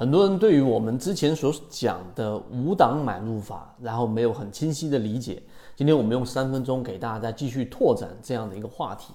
很多人对于我们之前所讲的五档买入法，然后没有很清晰的理解。今天我们用三分钟给大家再继续拓展这样的一个话题。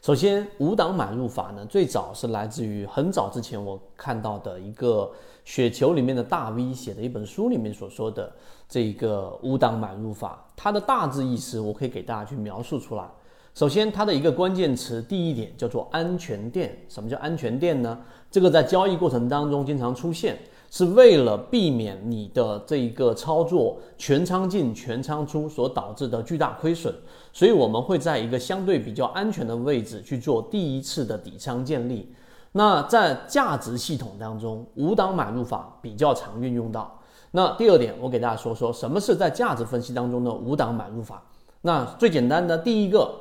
首先，五档买入法呢，最早是来自于很早之前我看到的一个雪球里面的大 V 写的一本书里面所说的这个五档买入法，它的大致意思我可以给大家去描述出来。首先，它的一个关键词，第一点叫做安全垫。什么叫安全垫呢？这个在交易过程当中经常出现，是为了避免你的这一个操作全仓进全仓出所导致的巨大亏损，所以我们会在一个相对比较安全的位置去做第一次的底仓建立。那在价值系统当中，五档买入法比较常运用到。那第二点，我给大家说说什么是在价值分析当中的五档买入法。那最简单的第一个。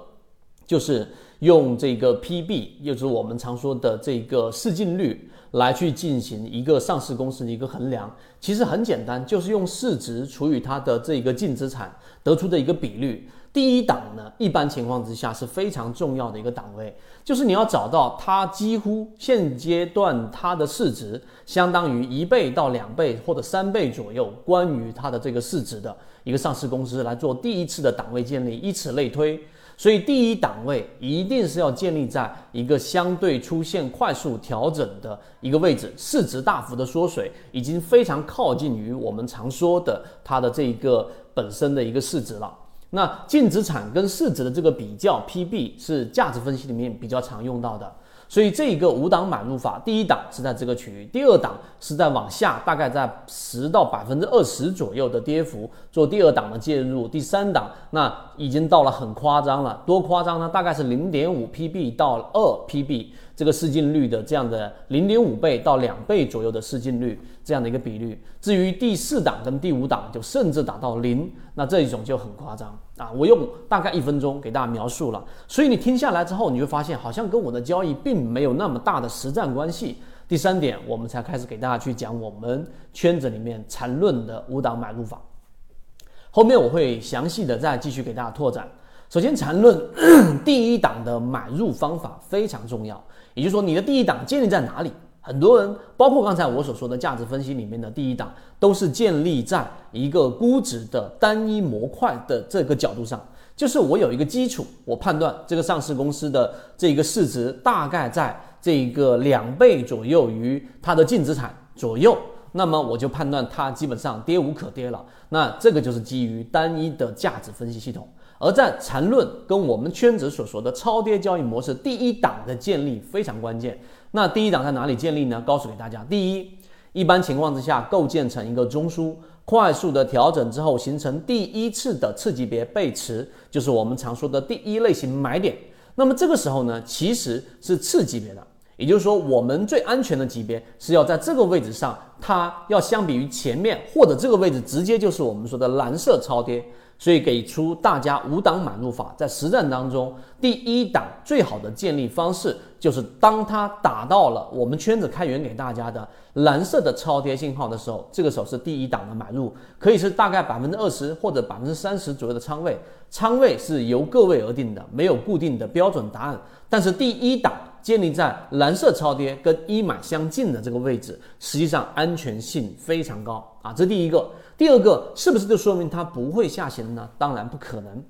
就是用这个 PB，也就是我们常说的这个市净率来去进行一个上市公司的一个衡量。其实很简单，就是用市值除以它的这个净资产得出的一个比率。第一档呢，一般情况之下是非常重要的一个档位，就是你要找到它几乎现阶段它的市值相当于一倍到两倍或者三倍左右，关于它的这个市值的一个上市公司来做第一次的档位建立，以此类推。所以第一档位一定是要建立在一个相对出现快速调整的一个位置，市值大幅的缩水，已经非常靠近于我们常说的它的这一个本身的一个市值了。那净资产跟市值的这个比较，PB 是价值分析里面比较常用到的。所以这一个五档买入法，第一档是在这个区域，第二档是在往下，大概在十到百分之二十左右的跌幅做第二档的介入，第三档那已经到了很夸张了，多夸张呢？大概是零点五 PB 到二 PB。这个市净率的这样的零点五倍到两倍左右的市净率这样的一个比率，至于第四档跟第五档就甚至达到零，那这一种就很夸张啊！我用大概一分钟给大家描述了，所以你听下来之后，你会发现好像跟我的交易并没有那么大的实战关系。第三点，我们才开始给大家去讲我们圈子里面缠论的五档买入法，后面我会详细的再继续给大家拓展。首先，缠论 第一档的买入方法非常重要。也就是说，你的第一档建立在哪里？很多人，包括刚才我所说的价值分析里面的第一档，都是建立在一个估值的单一模块的这个角度上。就是我有一个基础，我判断这个上市公司的这个市值大概在这个两倍左右于它的净资产左右，那么我就判断它基本上跌无可跌了。那这个就是基于单一的价值分析系统。而在缠论跟我们圈子所说的超跌交易模式，第一档的建立非常关键。那第一档在哪里建立呢？告诉给大家，第一，一般情况之下构建成一个中枢，快速的调整之后形成第一次的次级别背驰，就是我们常说的第一类型买点。那么这个时候呢，其实是次级别的，也就是说，我们最安全的级别是要在这个位置上，它要相比于前面或者这个位置，直接就是我们说的蓝色超跌。所以给出大家五档买入法，在实战当中，第一档最好的建立方式就是当它打到了我们圈子开源给大家的蓝色的超跌信号的时候，这个时候是第一档的买入，可以是大概百分之二十或者百分之三十左右的仓位，仓位是由各位而定的，没有固定的标准答案。但是第一档建立在蓝色超跌跟一买相近的这个位置，实际上安全性非常高啊，这第一个。第二个是不是就说明它不会下行呢？当然不可能。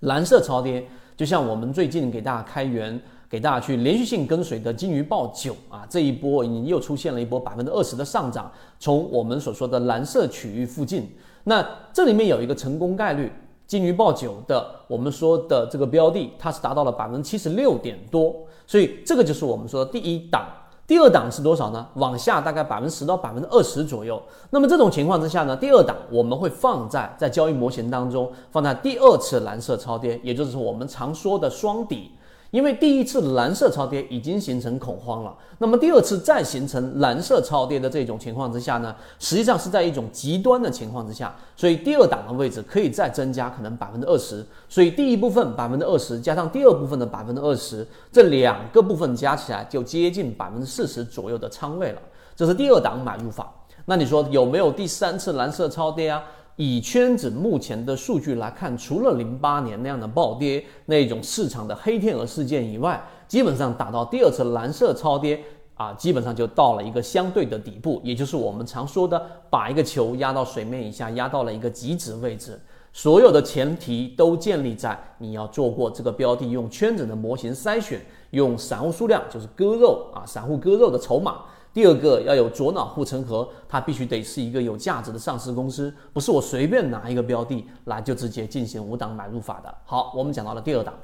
蓝色超跌，就像我们最近给大家开源，给大家去连续性跟随的金鱼报九啊，这一波已经又出现了一波百分之二十的上涨，从我们所说的蓝色区域附近，那这里面有一个成功概率，金鱼报九的我们说的这个标的，它是达到了百分之七十六点多，所以这个就是我们说的第一档。第二档是多少呢？往下大概百分之十到百分之二十左右。那么这种情况之下呢，第二档我们会放在在交易模型当中放在第二次蓝色超跌，也就是我们常说的双底。因为第一次蓝色超跌已经形成恐慌了，那么第二次再形成蓝色超跌的这种情况之下呢，实际上是在一种极端的情况之下，所以第二档的位置可以再增加可能百分之二十，所以第一部分百分之二十加上第二部分的百分之二十，这两个部分加起来就接近百分之四十左右的仓位了，这是第二档买入法。那你说有没有第三次蓝色超跌啊？以圈子目前的数据来看，除了零八年那样的暴跌那种市场的黑天鹅事件以外，基本上打到第二次蓝色超跌啊，基本上就到了一个相对的底部，也就是我们常说的把一个球压到水面以下，压到了一个极值位置。所有的前提都建立在你要做过这个标的，用圈子的模型筛选，用散户数量就是割肉啊，散户割肉的筹码。第二个要有左脑护城河，它必须得是一个有价值的上市公司，不是我随便拿一个标的来就直接进行五档买入法的。好，我们讲到了第二档，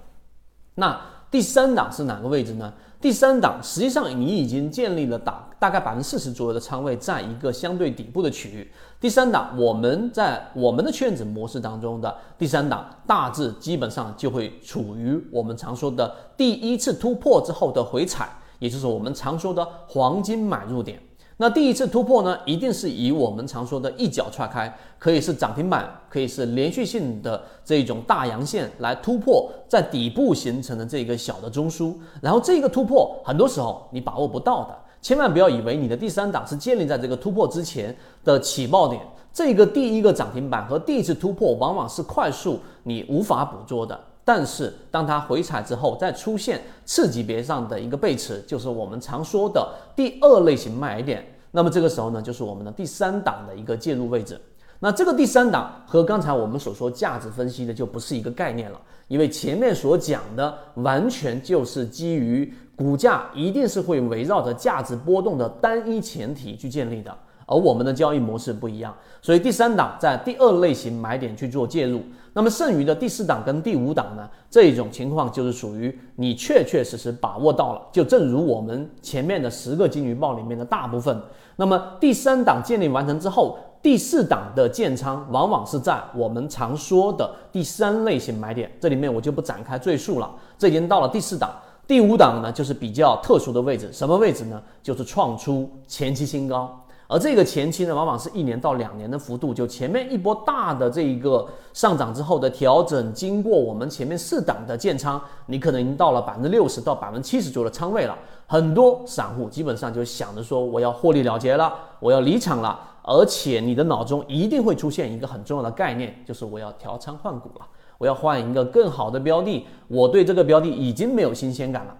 那第三档是哪个位置呢？第三档实际上你已经建立了大大概百分之四十左右的仓位，在一个相对底部的区域。第三档我们在我们的圈子模式当中的第三档，大致基本上就会处于我们常说的第一次突破之后的回踩，也就是我们常说的黄金买入点。那第一次突破呢，一定是以我们常说的一脚踹开，可以是涨停板，可以是连续性的这种大阳线来突破在底部形成的这个小的中枢，然后这个突破很多时候你把握不到的，千万不要以为你的第三档是建立在这个突破之前的起爆点，这个第一个涨停板和第一次突破往往是快速你无法捕捉的。但是，当它回踩之后，再出现次级别上的一个背驰，就是我们常说的第二类型买点。那么这个时候呢，就是我们的第三档的一个介入位置。那这个第三档和刚才我们所说价值分析的就不是一个概念了，因为前面所讲的完全就是基于股价一定是会围绕着价值波动的单一前提去建立的。而我们的交易模式不一样，所以第三档在第二类型买点去做介入，那么剩余的第四档跟第五档呢，这种情况就是属于你确确实实把握到了，就正如我们前面的十个金鱼报里面的大部分。那么第三档建立完成之后，第四档的建仓往往是在我们常说的第三类型买点，这里面我就不展开赘述了。这已经到了第四档，第五档呢就是比较特殊的位置，什么位置呢？就是创出前期新高。而这个前期呢，往往是一年到两年的幅度，就前面一波大的这一个上涨之后的调整，经过我们前面四档的建仓，你可能已经到了百分之六十到百分之七十左右的仓位了。很多散户基本上就想着说，我要获利了结了，我要离场了，而且你的脑中一定会出现一个很重要的概念，就是我要调仓换股了，我要换一个更好的标的，我对这个标的已经没有新鲜感了。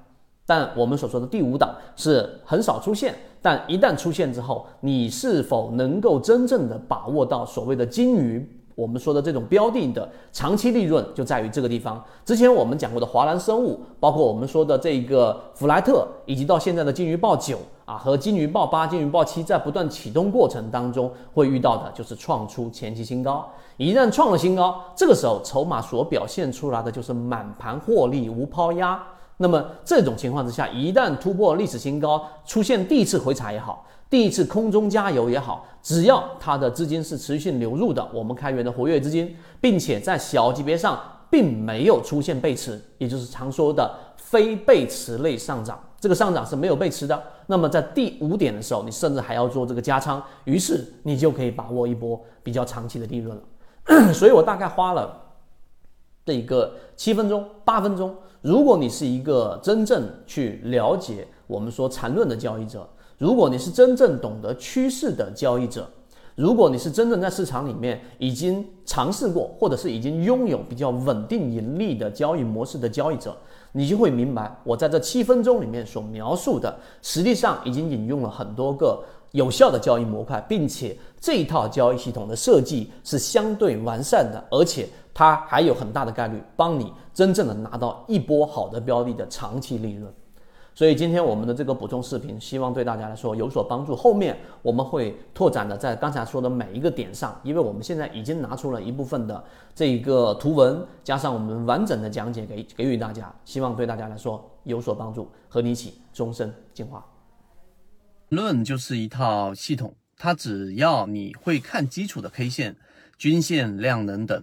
但我们所说的第五档是很少出现，但一旦出现之后，你是否能够真正的把握到所谓的金鱼？我们说的这种标的的长期利润就在于这个地方。之前我们讲过的华兰生物，包括我们说的这个弗莱特，以及到现在的金鱼报九啊和金鱼报八、金鱼报七，在不断启动过程当中会遇到的就是创出前期新高。一旦创了新高，这个时候筹码所表现出来的就是满盘获利无抛压。那么这种情况之下，一旦突破历史新高，出现第一次回踩也好，第一次空中加油也好，只要它的资金是持续流入的，我们开源的活跃资金，并且在小级别上并没有出现背驰，也就是常说的非背驰类上涨，这个上涨是没有背驰的。那么在第五点的时候，你甚至还要做这个加仓，于是你就可以把握一波比较长期的利润了。所以我大概花了的一个七分钟、八分钟。如果你是一个真正去了解我们说缠论的交易者，如果你是真正懂得趋势的交易者，如果你是真正在市场里面已经尝试过，或者是已经拥有比较稳定盈利的交易模式的交易者，你就会明白，我在这七分钟里面所描述的，实际上已经引用了很多个有效的交易模块，并且这一套交易系统的设计是相对完善的，而且。它还有很大的概率帮你真正的拿到一波好的标的的长期利润，所以今天我们的这个补充视频，希望对大家来说有所帮助。后面我们会拓展的在刚才说的每一个点上，因为我们现在已经拿出了一部分的这一个图文，加上我们完整的讲解给给予大家，希望对大家来说有所帮助，和你一起终身进化。论就是一套系统，它只要你会看基础的 K 线、均线、量能等。